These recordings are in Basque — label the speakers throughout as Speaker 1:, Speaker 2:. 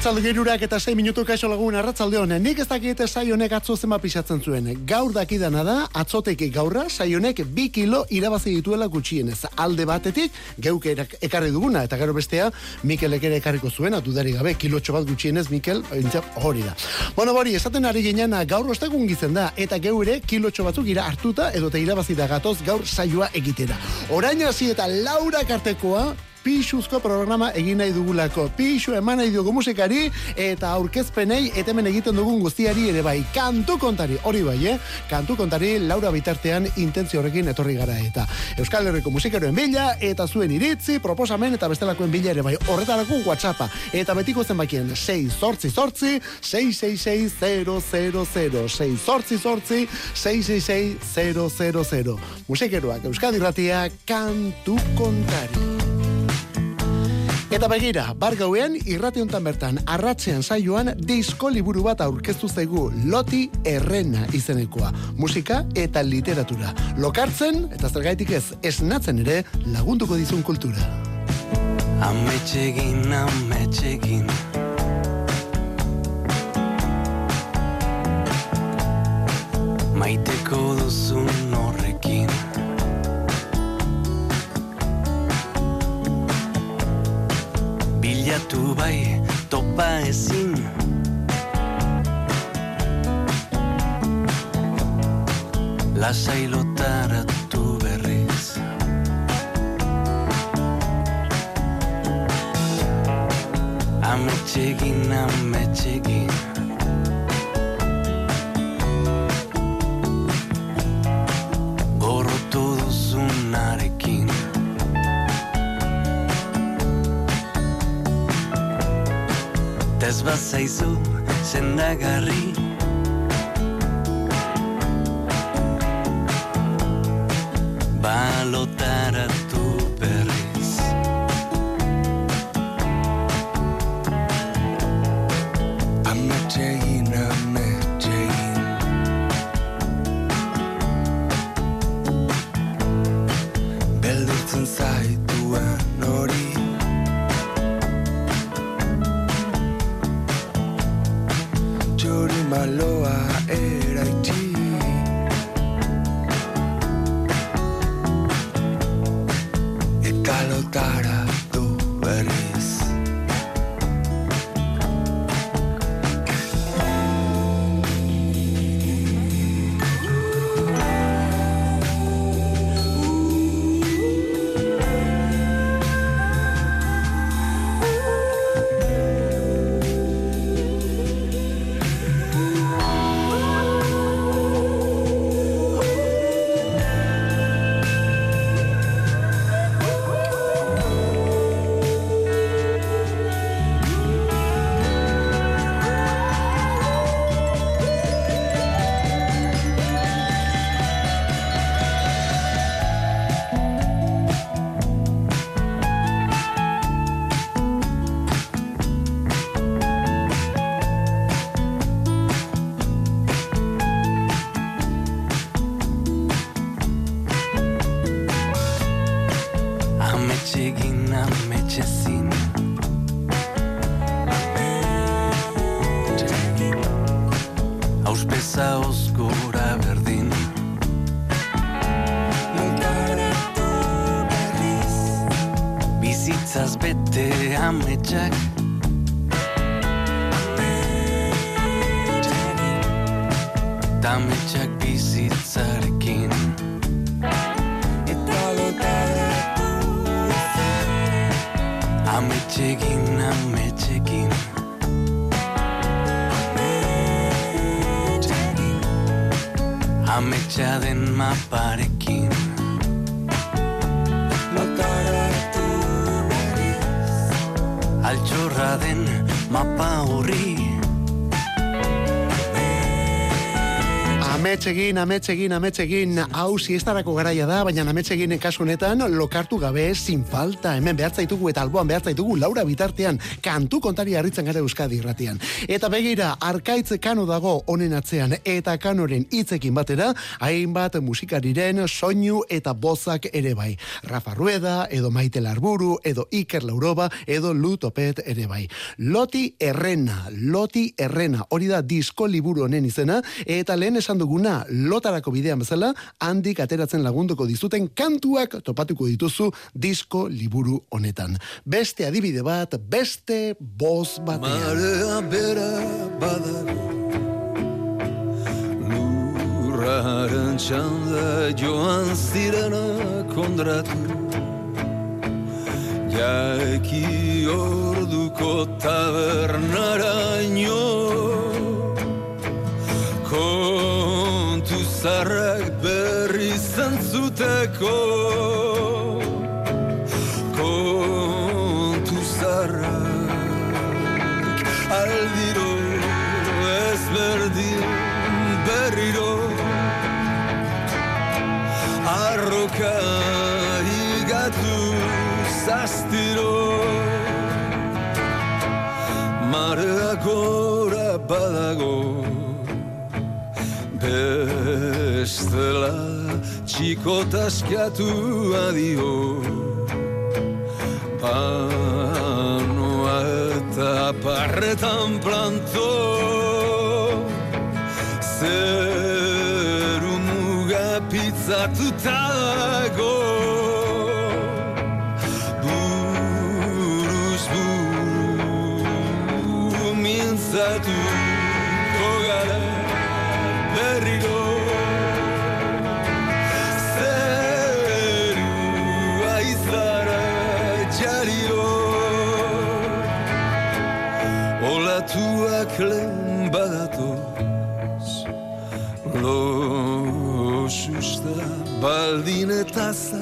Speaker 1: Arratzalde gerurak eta 6 minutu kaixo lagun arratzalde honen. Nik ez dakit sai honek atzo zema pisatzen zuen. Gaur dakidana da, atzoteki gaurra sai honek bi kilo irabazi dituela gutxienez. Alde batetik, geuk ekarri duguna, eta gero bestea, Mikel ere ekarriko zuen, atudari gabe, kilotxo bat gutxienez, Mikel, hori da. Bueno, bori, esaten ari ginen, gaur ostegun gizen da, eta geure kilotxo batzuk ira hartuta, edo eta irabazi da gatoz gaur saioa egitera. Orain hasi eta Laura Kartekoa, pixuzko programa egin nahi dugulako. Pixu eman nahi dugu musikari eta aurkezpenei etemen egiten dugun guztiari ere bai. Kantu kontari, hori bai, eh? Kantu kontari Laura bitartean intentzio horrekin etorri gara eta Euskal Herriko musikeroen bila eta zuen iritzi, proposamen eta bestelakoen bila ere bai. Horretarako WhatsAppa eta betiko zenbakien 6 sortzi sortzi 666 000 6 sortzi sortzi 666 000 Musikeroak Euskadi Ratia kantu kontari. Eta begira, bar gauean irrati hontan bertan arratzean saioan disko liburu bat aurkeztu zaigu Loti Errena izenekoa. Musika eta literatura. Lokartzen eta zergaitik ez esnatzen ere lagunduko dizun kultura.
Speaker 2: Ametxegin, ametxegin Maiteko duzun bilatu bai topa ezin. Lasai lotaratu berriz. Ametxegin, ametxegin ez bazaizu maloa eraitzi Ametxa den maparekin Lotaratu berriz Altxorra den mapa horri
Speaker 1: Ametsegin, ametsegin, ametsegin, hau siestarako garaia da, baina ametsegin kasunetan lokartu gabe sin falta. Hemen behartzaitugu eta alboan behartzaitugu Laura bitartean kantu kontari harritzen gara Euskadi irratian. Eta begira, arkaitze kano dago honen atzean eta kanoren hitzekin batera, hainbat musikariren soinu eta bozak ere bai. Rafa Rueda, edo Maite Larburu, edo Iker Lauroba, edo Lutopet ere bai. Loti Errena, Loti Errena, hori da disko liburu honen izena, eta lehen esan duguna lotarako bidean bezala, handik ateratzen lagunduko dizuten kantuak topatuko dituzu disko liburu honetan. Beste adibide bat, beste boz batean.
Speaker 3: Marea bera badago Lurraren txanda joan zirena kondratu Jaeki orduko tabernara Kontu zarrak berri zantzuteko Kontu zarrak aldiro ez berdin berriro Arroka igatu zastiro Marea gora badago Bestela txiko taskatu adio. Panoa eta parretan planto Zeru muga pizzatuta dago taza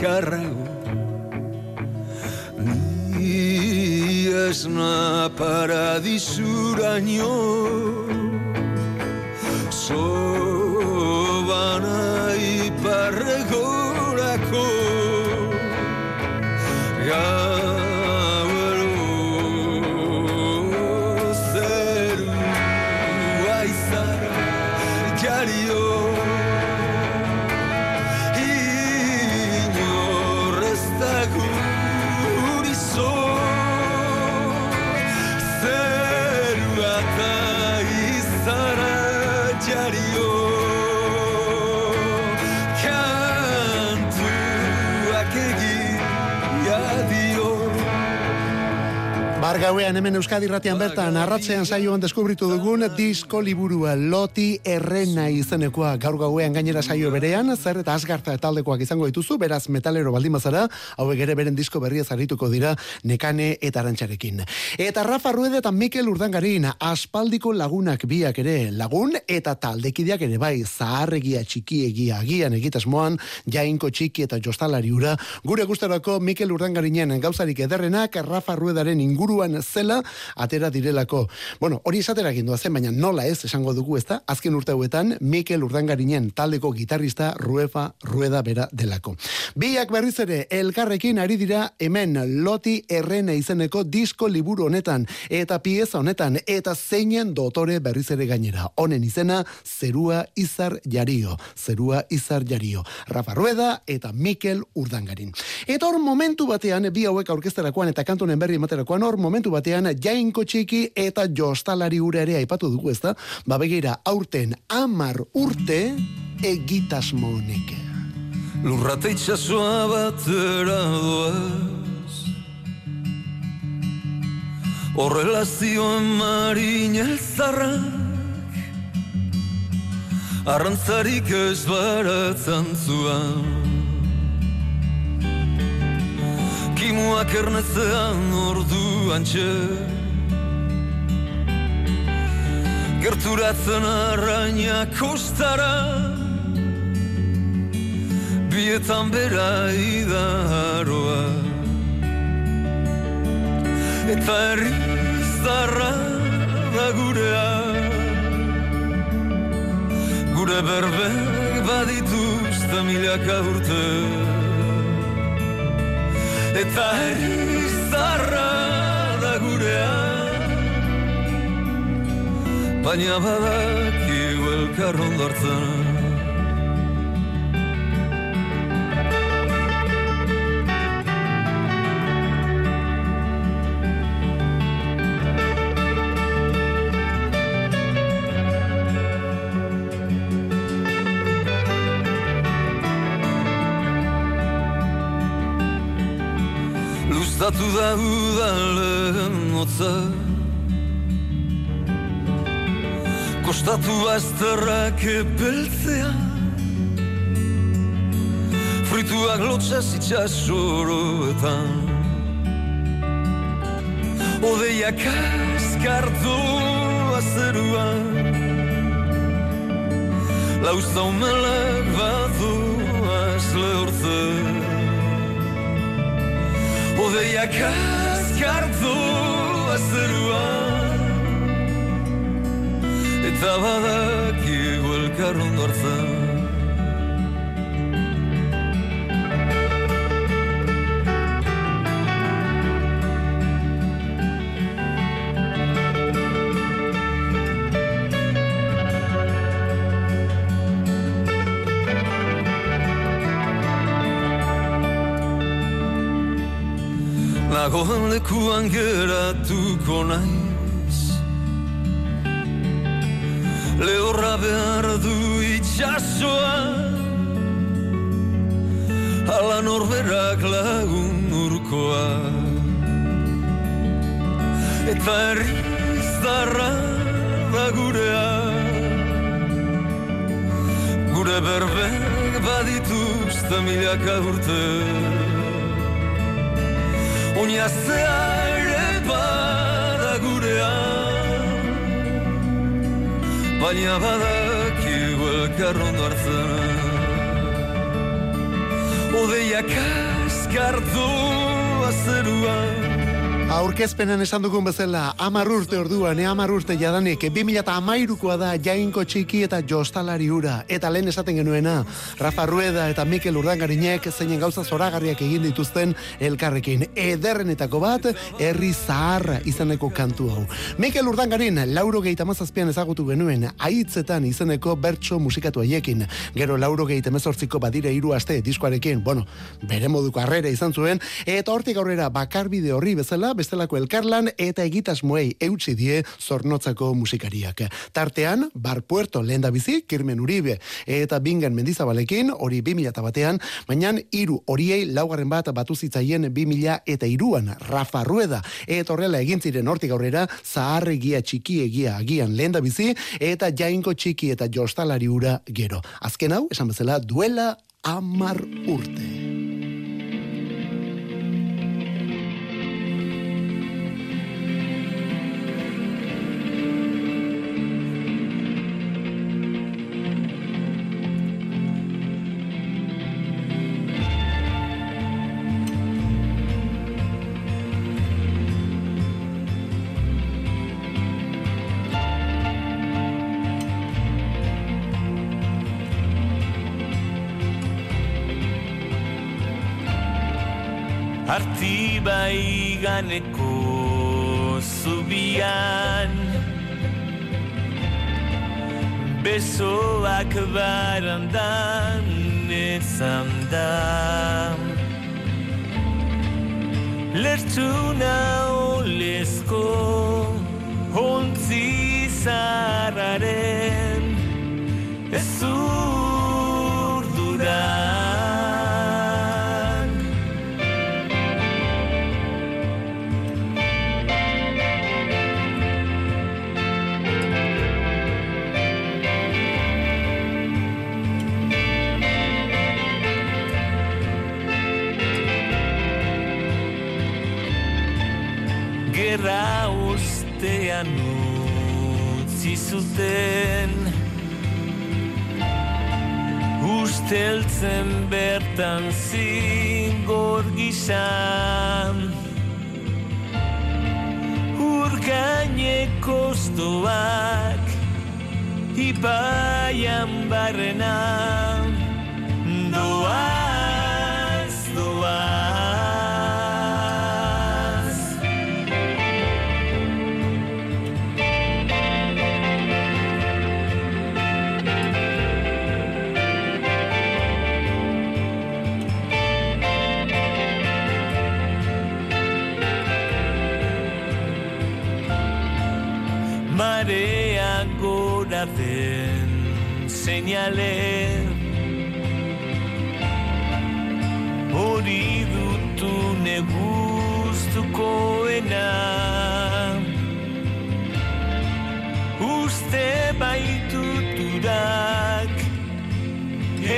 Speaker 3: carrago ni esna paradisuraino
Speaker 1: soy gauean hemen Euskadi Ratian bertan arratzean saioan deskubritu dugun disko liburua Loti Errena izenekoa. Gaur gauean gainera saio berean zer eta asgarta taldekoak izango dituzu beraz metalero baldin bazara hauek ere beren disko berria zarituko dira nekane eta arantxarekin eta Rafa Rueda eta Mikel Urdangarin aspaldiko lagunak biak ere lagun eta taldekideak ere bai zaharregia txikiegia agian egitasmoan jainko txiki eta jostalari ura. Gure gustarako Mikel Urdangarinen gauzarik ederrenak Rafa Ruedaren inguruan zela atera direlako. Bueno, hori esaterakin zen, baina nola ez esango dugu ezta? Azken urte hauetan Mikel Urdangarinen taldeko gitarrista Ruefa Rueda bera delako. Biak berriz ere elkarrekin ari dira hemen Loti Errena izeneko disko liburu honetan eta pieza honetan eta zeinen dotore berriz ere gainera. Honen izena Zerua Izar Jario. Zerua Izar Jario. Rafa Rueda eta Mikel Urdangarin. Eta hor momentu batean bi hauek aurkezterakoan eta kantonen berri ematerakoan hor momentu batean jainko txiki eta jostalari ura ere aipatu dugu ezta? Ba begira, aurten amar urte egitasmo honek.
Speaker 3: Lurrate itxasoa batera doaz Horrela zioen marin elzarrak Arrantzarik ez baratzan zuan Kimuak ernezean orduan txe Gerturatzen arraina kostara Bietan bera idaroa Eta herri da gurea Gure berbek badituzte milaka urte Eta erizarra da gurea Baina badakigu elkarron Luztatu da udalen motza Kostatu azterrak epeltzea Frituak lotxas itxasoroetan Odeia kaskartu azeruan Lauzta umelak batu azlehortzen Odeia kaskartu azeruan Eta badakigu elkarron dortzen Nagoen lekuan geratuko naiz Lehorra behar du itxasoa. Ala norberak lagun urkoa. Eta erriz darra da gurea. Gure berbek badituzte milaka urte Oinazea ere bada gurean Baina badakigu elkarron hartzen. Odeia kaskartu azeruan
Speaker 1: Aurkezpenan esan dugun bezala, amar urte orduan, e amar urte jadanik, 2008koa da jainko txiki eta jostalari ura. Eta lehen esaten genuena, Rafa Rueda eta Mikel Urdangarinek zeinen gauza zoragarriak egin dituzten elkarrekin. Ederrenetako bat, herri zaharra izaneko kantu hau. Mikel Urdangarin, lauro gehi tamazazpian ezagutu genuen, aitzetan izeneko bertso musikatu haiekin. Gero lauro gehi temezortziko badire hiru aste diskoarekin, bueno, bere moduko arrera izan zuen, eta hortik aurrera bakarbide horri bezala, bestelako elkarlan eta egitasmoei eutsi die zornotzako musikariak. Tartean, Bar Puerto lehen bizi, Kirmen Uribe eta Bingen Mendizabalekin, hori 2000 batean, baina hiru horiei laugarren bat batu zitzaien 2000 eta iruan, Rafa Rueda, eta horrela egin ziren hortik aurrera, zaharregia txiki egia agian lehen bizi, eta jainko txiki eta jostalari ura gero. Azken hau, esan bezala, duela amar urte.
Speaker 4: Besoak barandan ezan da Lertuna olezko Hontzi zararen. Ez zuten Usteltzen bertan zingor gizan. Urgaineko oztoak ibaian barrena seinale Hori dutu neguztukoena Uste baituturak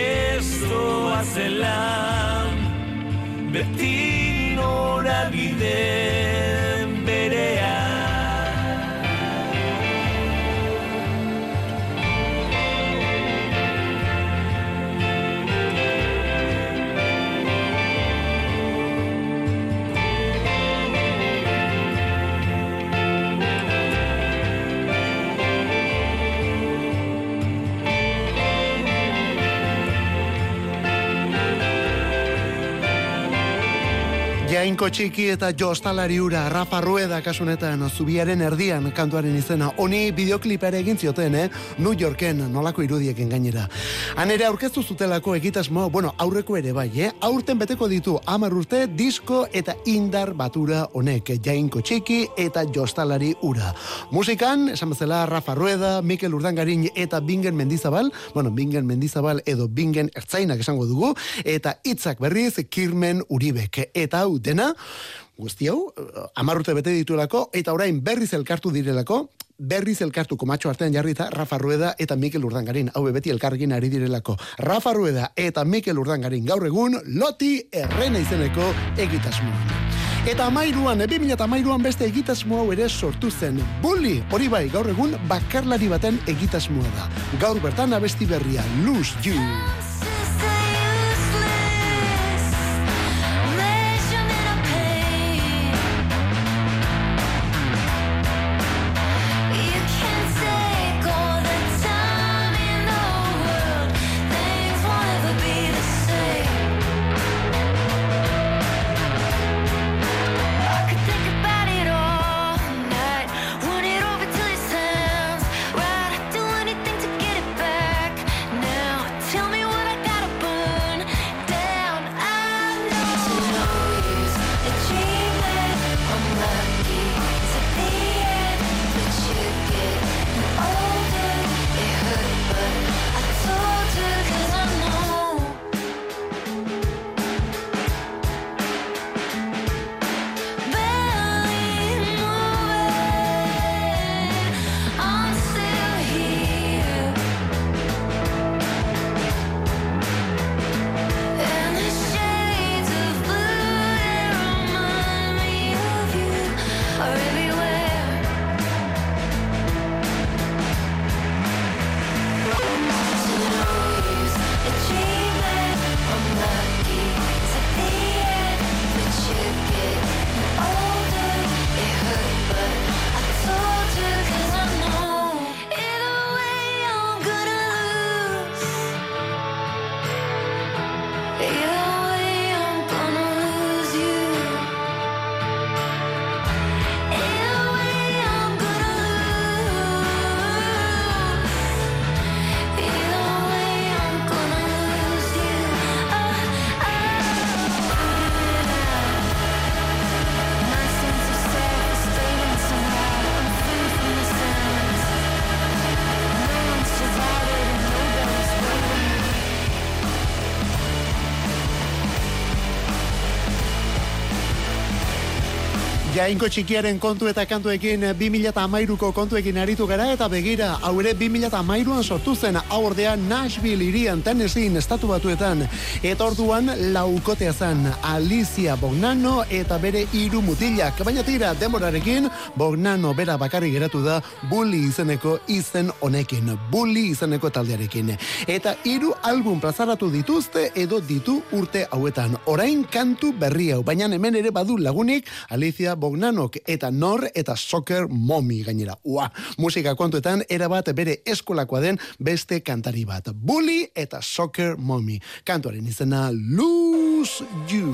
Speaker 4: Ez doa zelan Beti norabideen
Speaker 1: Jainko txiki eta jostalari ura, Rafa Rueda kasunetan, zubiaren erdian kantuaren izena, honi bideoklipare egin zioten, eh? New Yorken, nolako irudieken gainera. Han ere aurkeztu zutelako egitasmo, bueno, aurreko ere bai, eh? Aurten beteko ditu amar urte, disko eta indar batura honek, jainko txiki eta jostalari ura. Musikan, esan bezala, Rafa Rueda, Mikel Urdangarin eta Bingen Mendizabal, bueno, Bingen Mendizabal edo Bingen Ertzainak esango dugu, eta hitzak berriz Kirmen Uribek. Eta hau dena, guzti hau, eh, hamar urte bete dituelako, eta orain berriz elkartu direlako, berriz elkartu komatxo artean jarrita Rafa Rueda eta Mikel Urdangarin. Hau beti elkarrekin ari direlako. Rafa Rueda eta Mikel Urdangarin gaur egun loti errena izeneko egitasmoan. Eta amairuan, ebi mila eta amairuan beste egitasmo hau ere sortu zen. Bully, hori bai, gaur egun bakarlari baten egitasmoa da. Gaur bertan abesti berria, Lose You. Jainko txikiaren kontu eta kantuekin 2008ko kontuekin aritu gara eta begira, hau ere 2008an sortu zen aurdea Nashville irian Tennessee estatu batuetan. Eta orduan laukotea zen Alicia Bognano eta bere hiru mutilak. Baina tira, demorarekin, Bognano bera bakarri geratu da Bully izeneko izen honekin. Bully izeneko taldearekin. Eta hiru album plazaratu dituzte edo ditu urte hauetan. Orain kantu berri hau, baina hemen ere badu lagunik Alicia Bognanok eta Nor eta Soccer Mommy gainera. Ua, musika kontuetan erabat bere eskolakoa den beste kantari bat. Bully eta Soccer Mommy. Kantuaren izena Lose You.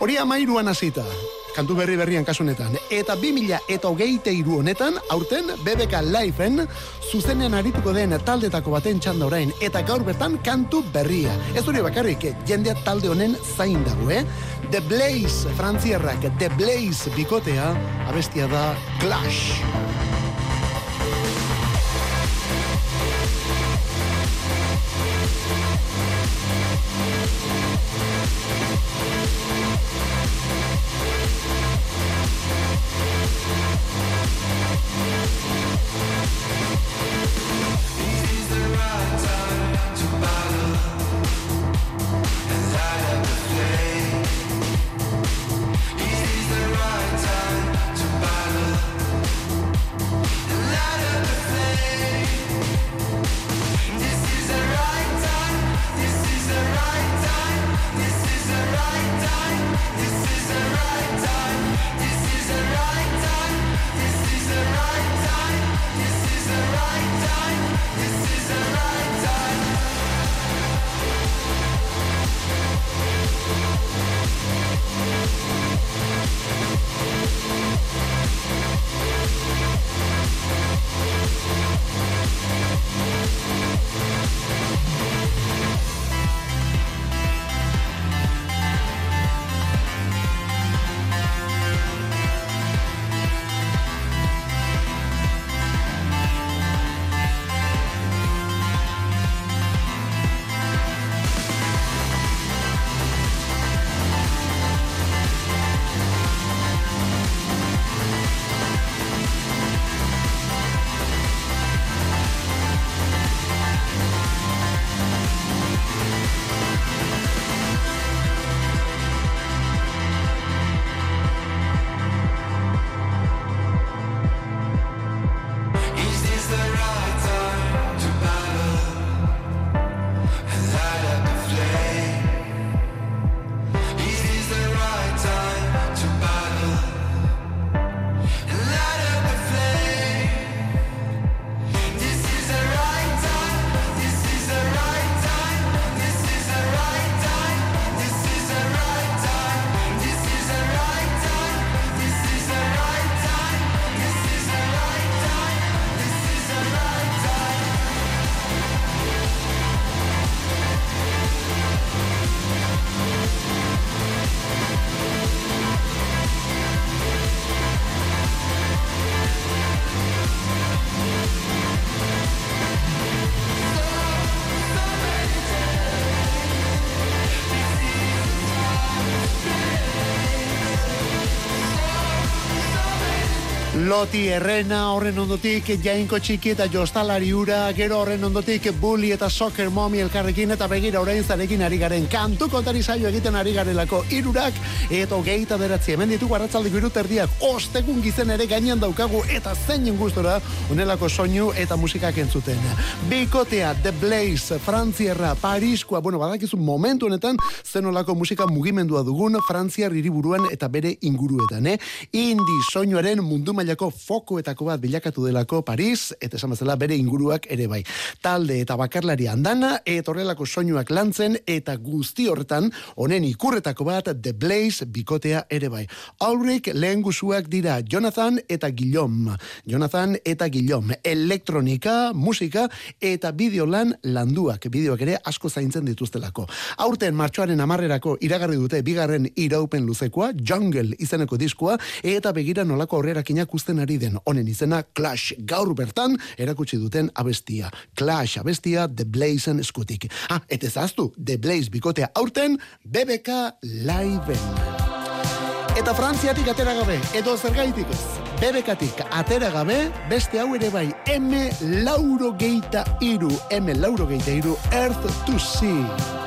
Speaker 1: Hori amairuan hasita. Kantu berri berrian kasunetan. Eta 2000 eta hogeite iru honetan, aurten BBK Liveen zuzenean arituko den taldetako baten txanda orain. Eta gaur bertan kantu berria. Ez hori bakarrik, jendea talde honen zain dago, eh? The Blaze, frantziarrak, The Blaze bikotea, abestia da Clash. This is Loti errena horren ondotik jainko txiki eta jostalari ura, gero horren ondotik bully eta soccer momi elkarrekin eta begira orain zarekin ari garen kantu kontari saio egiten ari garelako irurak eta geita beratzi hemen ditugu arratzaldi birut erdiak ostegun gizen ere gainean daukagu eta zeinen gustora unelako soinu eta musikak entzuten. Bikotea The Blaze, Frantzierra, Pariskoa, bueno, badakizu momentu honetan zenolako musika mugimendua dugun Frantziar hiriburuan eta bere inguruetan, eh? Indi soinuaren mundu mailako fokoetako bat bilakatu delako Paris, eta esan bezala bere inguruak ere bai. Talde eta bakarlari andana, eta horrelako soinuak lantzen, eta guzti horretan, honen ikurretako bat The Blaze bikotea ere bai. Aurrik lehen guzuak dira Jonathan eta Guillaume. Jonathan eta Guillaume. Elektronika, musika eta bideolan landuak. Bideoak ere asko zaintzen dituztelako. Aurten martxoaren amarrerako iragarri dute bigarren iraupen luzekoa, Jungle izeneko diskoa, eta begira nolako aurrerakinak usten ari den honen izena Clash gaur bertan erakutsi duten abestia. Clash abestia The Blazen eskutik. Ah, eta ezaztu, The Blaze bikotea aurten BBK Liveen. Eta Frantziatik atera gabe, edo zergaitik ez. Bebekatik atera gabe, beste hau ere bai, M lauro geita iru, M lauro geita iru, Earth to Sea.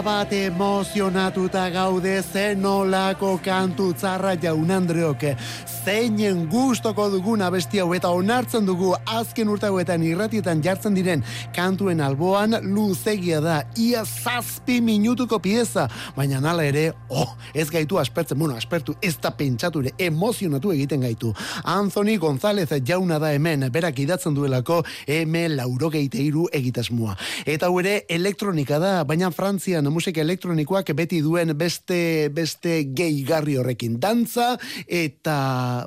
Speaker 1: Era bat emozionatuta gaude zenolako kantu tzarra jaun Andreok. Zeinen gustoko dugun abesti hau eta onartzen dugu azken urte hauetan irratietan jartzen diren kantuen alboan luzegia da. Ia zazpi minutuko pieza. Baina nala ere, oh, ez gaitu aspertzen, bueno, aspertu ez da pentsatu ere, emozionatu egiten gaitu. Anthony González jauna da hemen, berak idatzen duelako M laurogeireiru egitasmoa. Eta hau ere elektronika da, baina Frantzian musika elektronikoak beti duen beste beste gehigarri horrekin dantza eta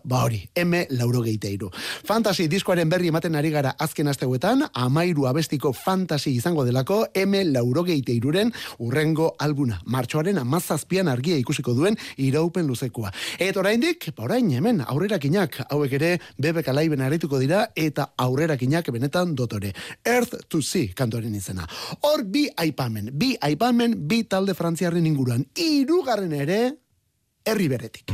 Speaker 1: ba hori, M laurogeireiru. Fantasy diskoaren berri ematen ari gara azken asteuetan, amairu abestiko fantasy izango delako M laurogeireiruren urrengo albuna. Martxoaren amazazpian argia ikusiko duen iraupen luzekoa. Eta oraindik, ba orain hemen aurrerakinak hauek ere bebek alaiben arituko dira eta aurrerakinak benetan dotore. Earth to Sea kantoren izena. Hor bi aipamen, bi aipamen bi talde frantziarren inguruan. Hirugarren ere herri beretik.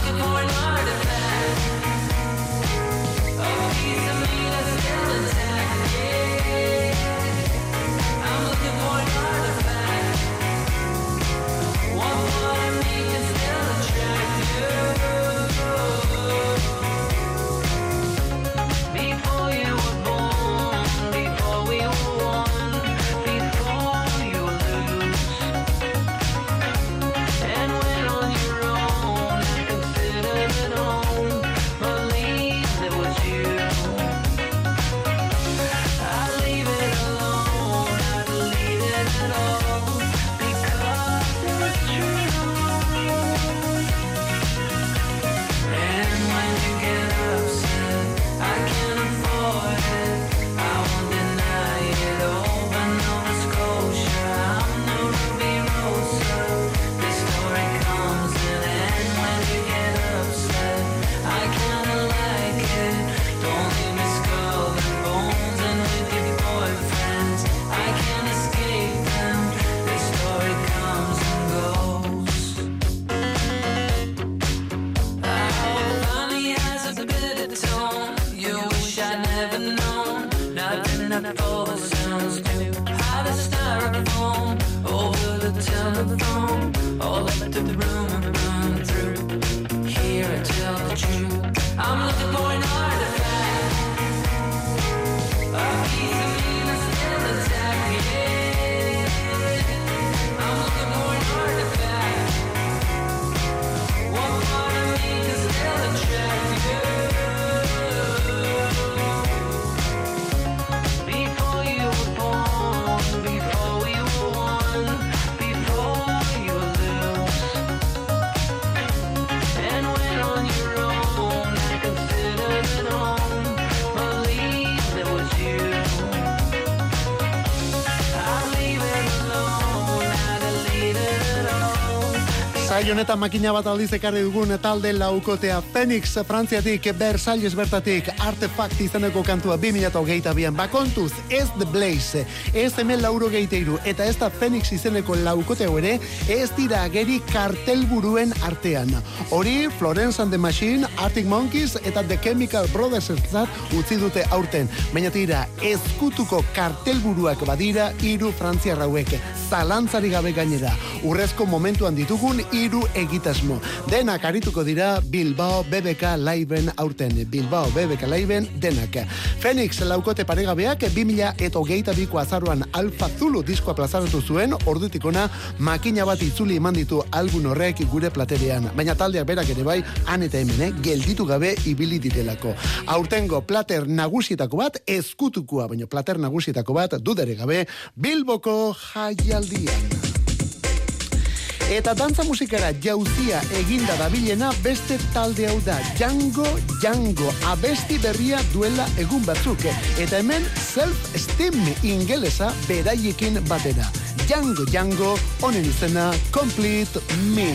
Speaker 1: Saio honetan makina bat aldiz ekarri dugun talde laukotea. Phoenix Frantziatik Versalles bertatik Artefact izeneko kantua 2022an bakontuz ez The Blaze ez hemen lauro geiteiru eta ez da Phoenix izeneko laukote ere ez dira ageri kartelburuen artean. Hori Florence and the Machine Arctic Monkeys eta The Chemical Brothers zat utzi dute aurten. Baina tira ezkutuko kartelburuak badira hiru frantziar hauek. Zalantzari gabe gainera. Urrezko momentuan ditugun hiru egitasmo. Denak arituko dira Bilbao BBK Liveen aurten. Bilbao BBK Liveen denak. Phoenix laukote paregabeak 2000 eta hogeita biko azaruan Alfa Zulu diskoa plazaratu zuen, ordutikona makina bat itzuli eman ditu album horrek gure platerean. Baina taldeak berak ere bai, han eta hemen, eh, gelditu gabe ibili direlako. Aurtengo plater nagusietako bat, ezkutukua, baina plater nagusietako bat, dudere gabe, Bilboko jaialdian. Eta dantza musikara jauzia eginda dabilena beste talde hau da. Django Django abesti berria duela egun batzuk. Eta hemen self-esteem ingelesa beraiekin batera. Django Django honen izena Complete Me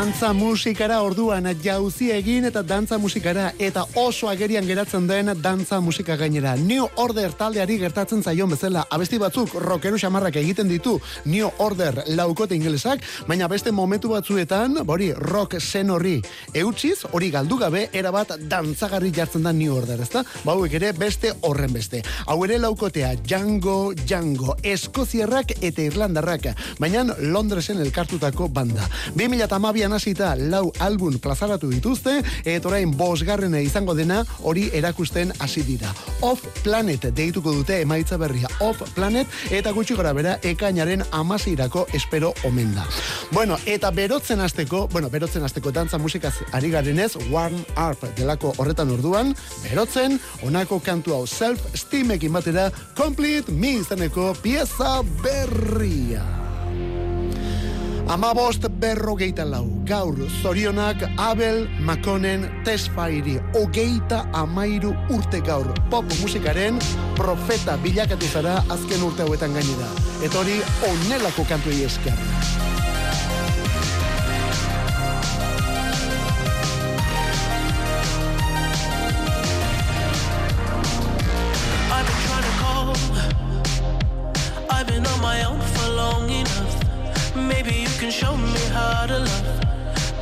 Speaker 1: Dantza musikara orduan jauzi egin eta dantza musikara eta oso agerian geratzen den dantza musika gainera. New Order taldeari gertatzen zaion bezala abesti batzuk rockeru xamarrak egiten ditu New Order laukote ingelesak, baina beste momentu batzuetan, hori rock zen horri eutxiz, hori galdu gabe, erabat dantzagarri jartzen da New Order, ezta? Bauek ere beste horren beste. Hau ere laukotea Django Django, Eskoziarrak eta Irlandarrak, baina Londresen elkartutako banda. 2008an hasita lau album plazaratu dituzte, eta orain bosgarrena izango dena hori erakusten hasi dira. Off Planet deituko dute emaitza berria Off Planet eta gutxi gora bera ekainaren amasirako espero omen da. Bueno, eta berotzen hasteko, bueno, berotzen hasteko dantza musikaz ari garenez, Warm Up delako horretan orduan, berotzen, honako kantu hau self-steamekin batera, Complete Me izeneko pieza berria. Amabost berrogeita lau, gaur zorionak Abel Makonen tespairi, ogeita amairu urte gaur, pop musikaren profeta bilakatu zara azken urte hauetan gainera. Eta hori onelako kantuei esker.
Speaker 5: I've been on my own for long enough. Maybe you can show me how to love.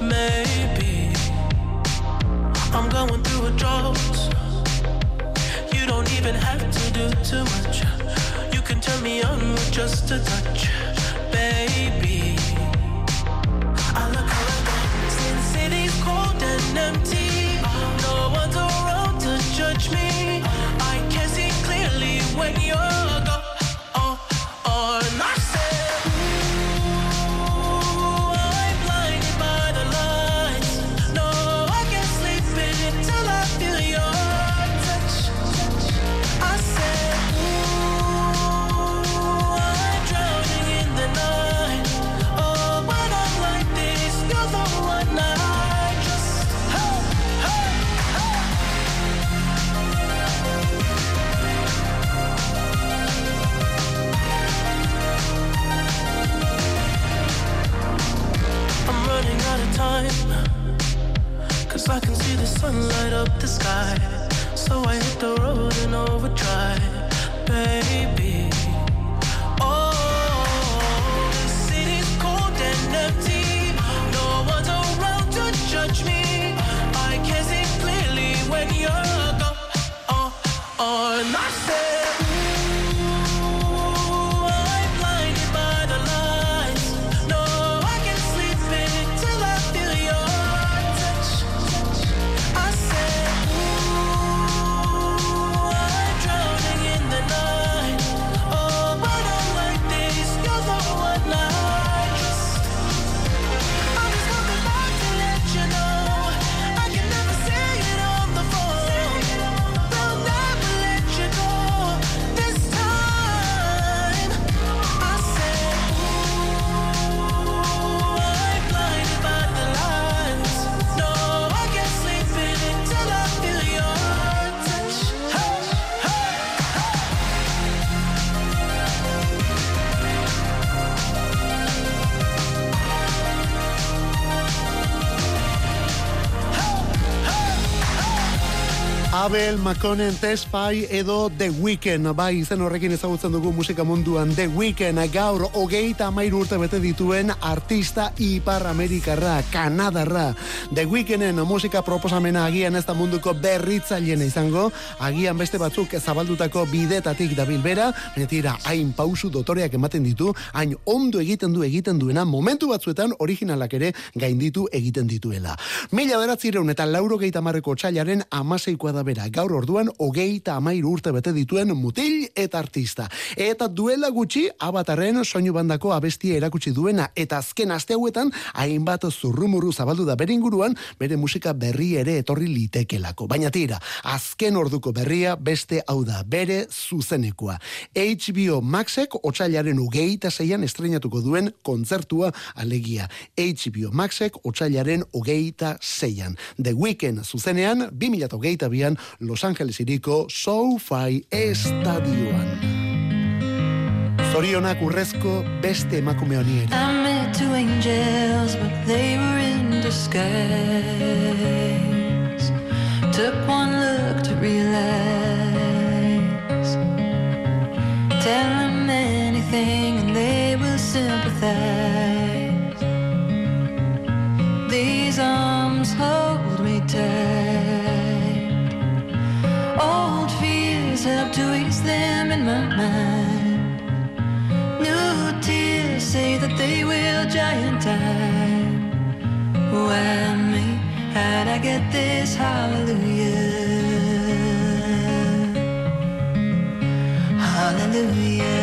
Speaker 5: Maybe I'm going through a drought. You don't even have to do too much. You can turn me on with just a touch, baby. I look around since city's cold and empty. No one's around to judge me.
Speaker 1: Abel Makonen Tespai edo The Weeknd, bai izen horrekin ezagutzen dugu musika munduan The Weeknd, gaur hogeita amairu urte bete dituen artista Ipar Amerikarra, Kanadarra. The Weeknden musika proposamena agian ez da munduko berritzaileena izango, agian beste batzuk zabaldutako bidetatik dabil bera, baina tira, hain pausu dotoreak ematen ditu, hain ondo egiten du egiten duena, momentu batzuetan originalak ere gainditu egiten dituela. Mila beratzireun eta lauro geita marreko txailaren amaseikoa da bera, gaur orduan hogeita amairu urte bete dituen mutil eta artista. Eta duela gutxi, abatarren soinu bandako abestia erakutsi duena, eta azken aste hauetan, hainbat zurrumuru zabaldu da bere inguruan, bere musika berri ere etorri litekelako. Baina tira, azken orduko berria beste hau da, bere zuzenekoa. HBO Maxek otxailaren ugeita zeian estrenatuko duen kontzertua alegia. HBO Maxek otxailaren ugeita zeian. The Weekend zuzenean, 2008 bian Los Angeles iriko SoFi Estadioan. Zorionak urrezko beste emakume honi.
Speaker 6: I met two angels, but they were in
Speaker 7: disguise. Took one look to realize. Tell them anything and they will sympathize. Say that they will giant time. Why me? How'd I get this hallelujah? Hallelujah.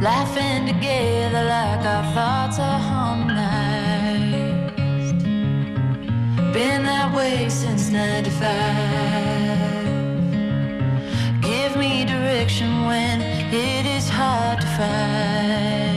Speaker 7: Laughing together like our thoughts are harmonized. Been that way since 95. Me direction when it is hard to find.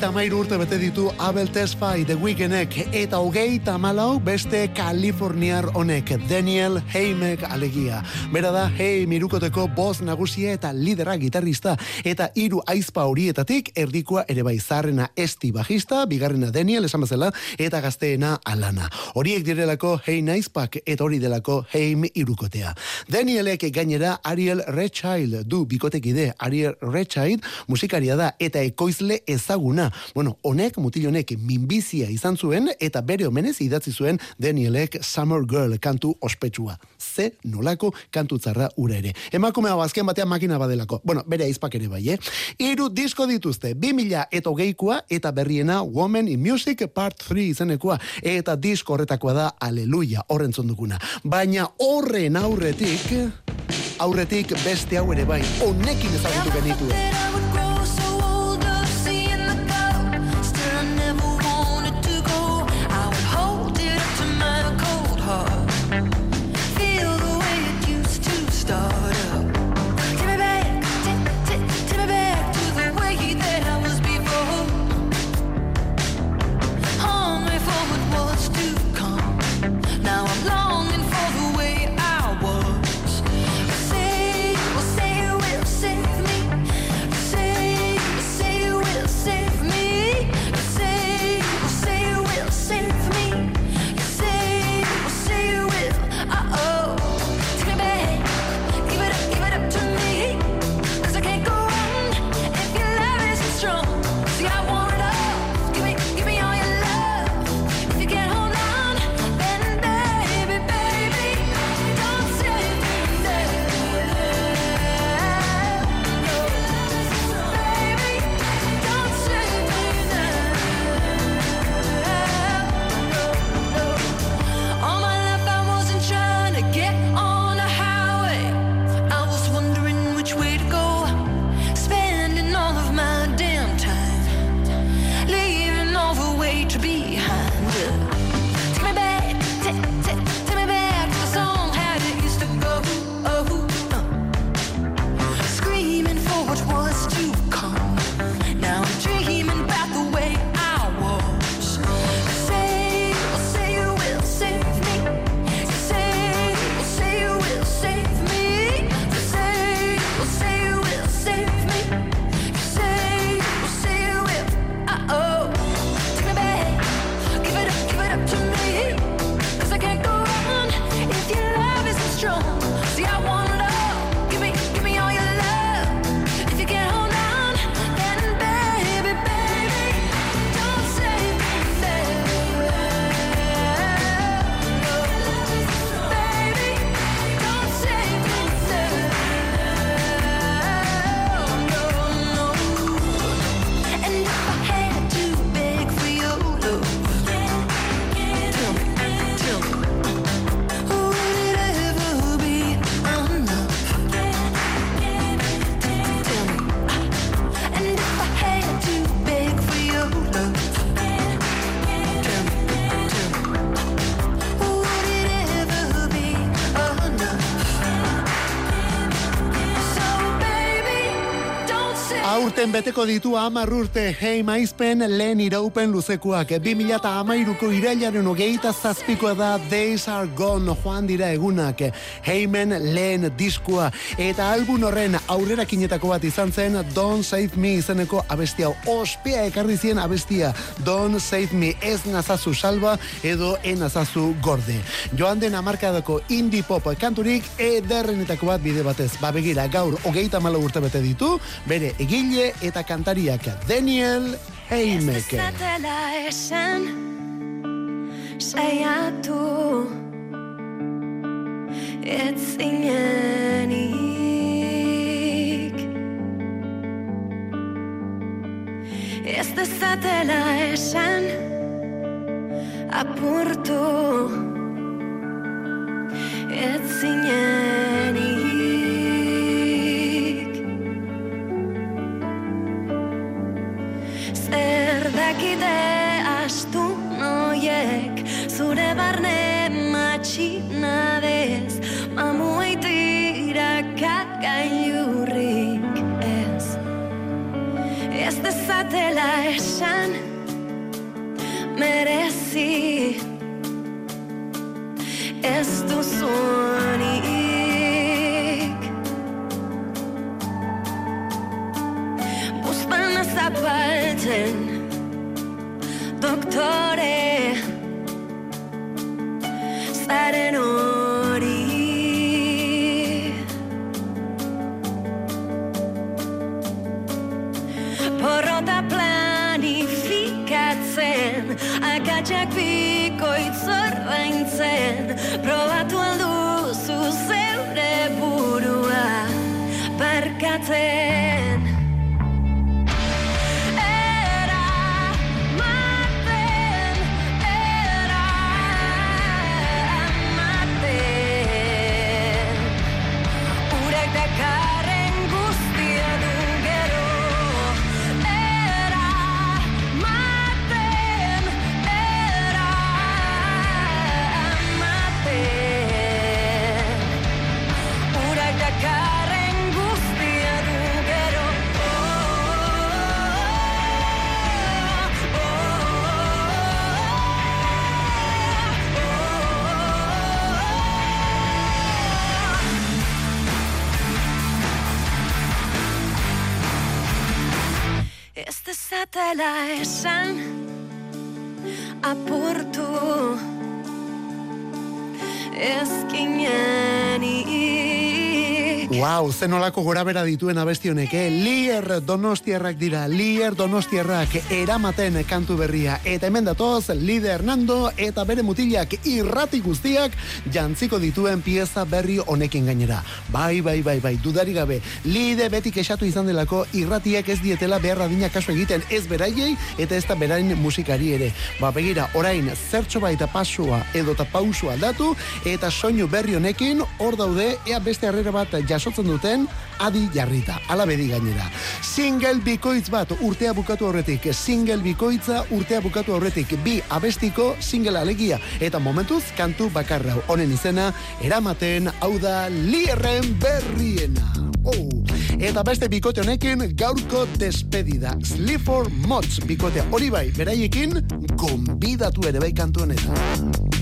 Speaker 1: Hogeita mairu urte bete ditu Abel Tesfaye The Weekendek eta hogeita malau beste Kaliforniar honek Daniel Heimek alegia. Bera da Hei Mirukoteko boz nagusia eta lidera gitarrista eta hiru aizpa horietatik erdikoa ere bai zarrena esti bajista, bigarrena Daniel esan bezala eta gazteena Alana. Horiek direlako Hei Naizpak eta hori delako Heim irukotea. Danielek gainera Ariel Redchild du bikotekide Ariel Redchild musikaria da eta ekoizle ezaguna. Bueno, honek mutil honek minbizia izan zuen eta bere omenez idatzi zuen Danielek Summer Girl kantu ospetsua. Ze nolako kantu tzarra ura ere. Emakume hau azken batean makina badelako. Bueno, bere aizpak ere bai, eh? Hiru disko dituzte, 2000 eta hogeikoa eta berriena Woman in Music Part 3 izenekoa. Eta disko horretakoa da Aleluia, horrentzon duguna. Baina horren aurretik, aurretik beste hau ere bai, honekin ezagutu genituen. Beteko ditu amar urte hei maizpen lehen iraupen luzekoak. 2000 eta amairuko irailaren hogeita zazpikoa da Days Are Gone joan dira egunak. Heimen lehen diskua. Eta album horren aurrera kinetako bat izan zen Don't Save Me izeneko abestia. Ospea ekarri zien abestia. Don't Save Me ez nazazu salba edo enazazu gorde. Joan den amarkadako indie pop kanturik ederrenetako bat bide batez. Ba begira, gaur hogeita malo urte bete ditu, bere egile eta kantariak Daniel Heimeke.
Speaker 6: Zatela esan Saiatu. Ez zinenik Ez dezatela esan Apurtu. Ez Zer dakite astu noiek Zure barne matxinadez Mamuaitira kagailurrik ez. Ez dezatela esan Merezi. Ez duzunik Buztana zapaltzen Doktore. Zaren hori Porrota planifikatzen Akatsak bikoitz ordaintzen Probatu alduzu zeure burua Barkatzen Ez dezatela esan Apurtu. Ezkinenik
Speaker 1: Wow, zenolako gora bera dituen abesti honek, eh? Lier donostiarrak dira, Lier donostiarrak eramaten kantu berria. Eta hemen datoz, Lide Hernando eta bere mutilak irrati guztiak jantziko dituen pieza berri honekin gainera. Bai, bai, bai, bai, dudari gabe. Lide betik esatu izan delako irratiak ez dietela beharra dina kaso egiten ez beraiei eta ez da berain musikari ere. Ba, begira, orain, zertxo baita pasua edo eta pausua aldatu eta soinu berri honekin hor daude ea beste harrera bat jasotzen duten adi jarrita, ala bedi gainera. Single bikoitz bat urtea bukatu horretik, single bikoitza urtea bukatu horretik, bi abestiko single alegia, eta momentuz kantu bakarra honen izena, eramaten hau da lierren berriena. Oh. Eta beste bikote honekin gaurko despedida. Sleaford Mods bikote hori bai, beraiekin gonbidatu ere bai kantu honetan.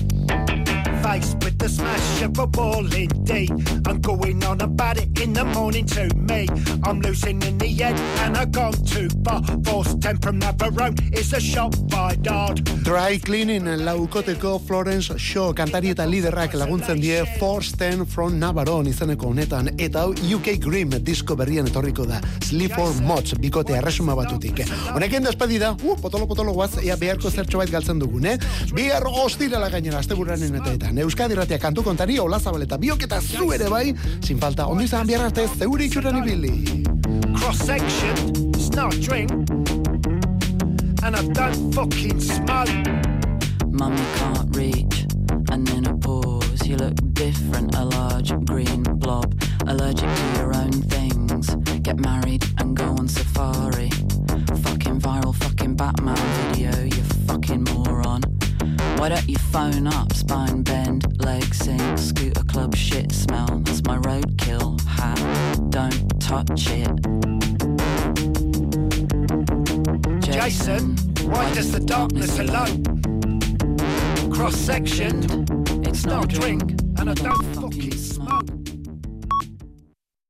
Speaker 8: Faced with the smash of a balling day. I'm going on about it in the morning to me. I'm losing in the head and I've gone too far. Force ten from Navarone is a shot by dart.
Speaker 1: Dry Cleaning laukoteko Florence Shaw kantari eta liderrak laguntzen die Force 10 from Navarone izeneko honetan eta UK Grimm disko berrian etorriko da Sleaford Mods bikote arresuma batutik. Honekin despedida, uh, potolo potolo guaz, ea beharko zertxo bait galtzen dugun, eh? Bihar ostirala gainera, asteburranen eta eta Euskadi Ratia kantu kontari, Ola Zabal eta biok eta zu ere bai, sin falta, ondo izan bihar arte, zeuri itxuran ibili.
Speaker 8: Cross section, it's not a drink. And I don't fucking smoke.
Speaker 9: Mummy can't reach, and then a pause, you look different. A large green blob, allergic to your own things. Get married and go on safari. Fucking viral, fucking Batman video, you fucking moron. Why don't you phone up, spine bend, leg sink, scooter club shit smell? That's my roadkill hat. Don't touch it.
Speaker 8: Jason, Jason why does the darkness alone Cross section,
Speaker 9: it's
Speaker 8: not a drink, and I don't fucking smoke.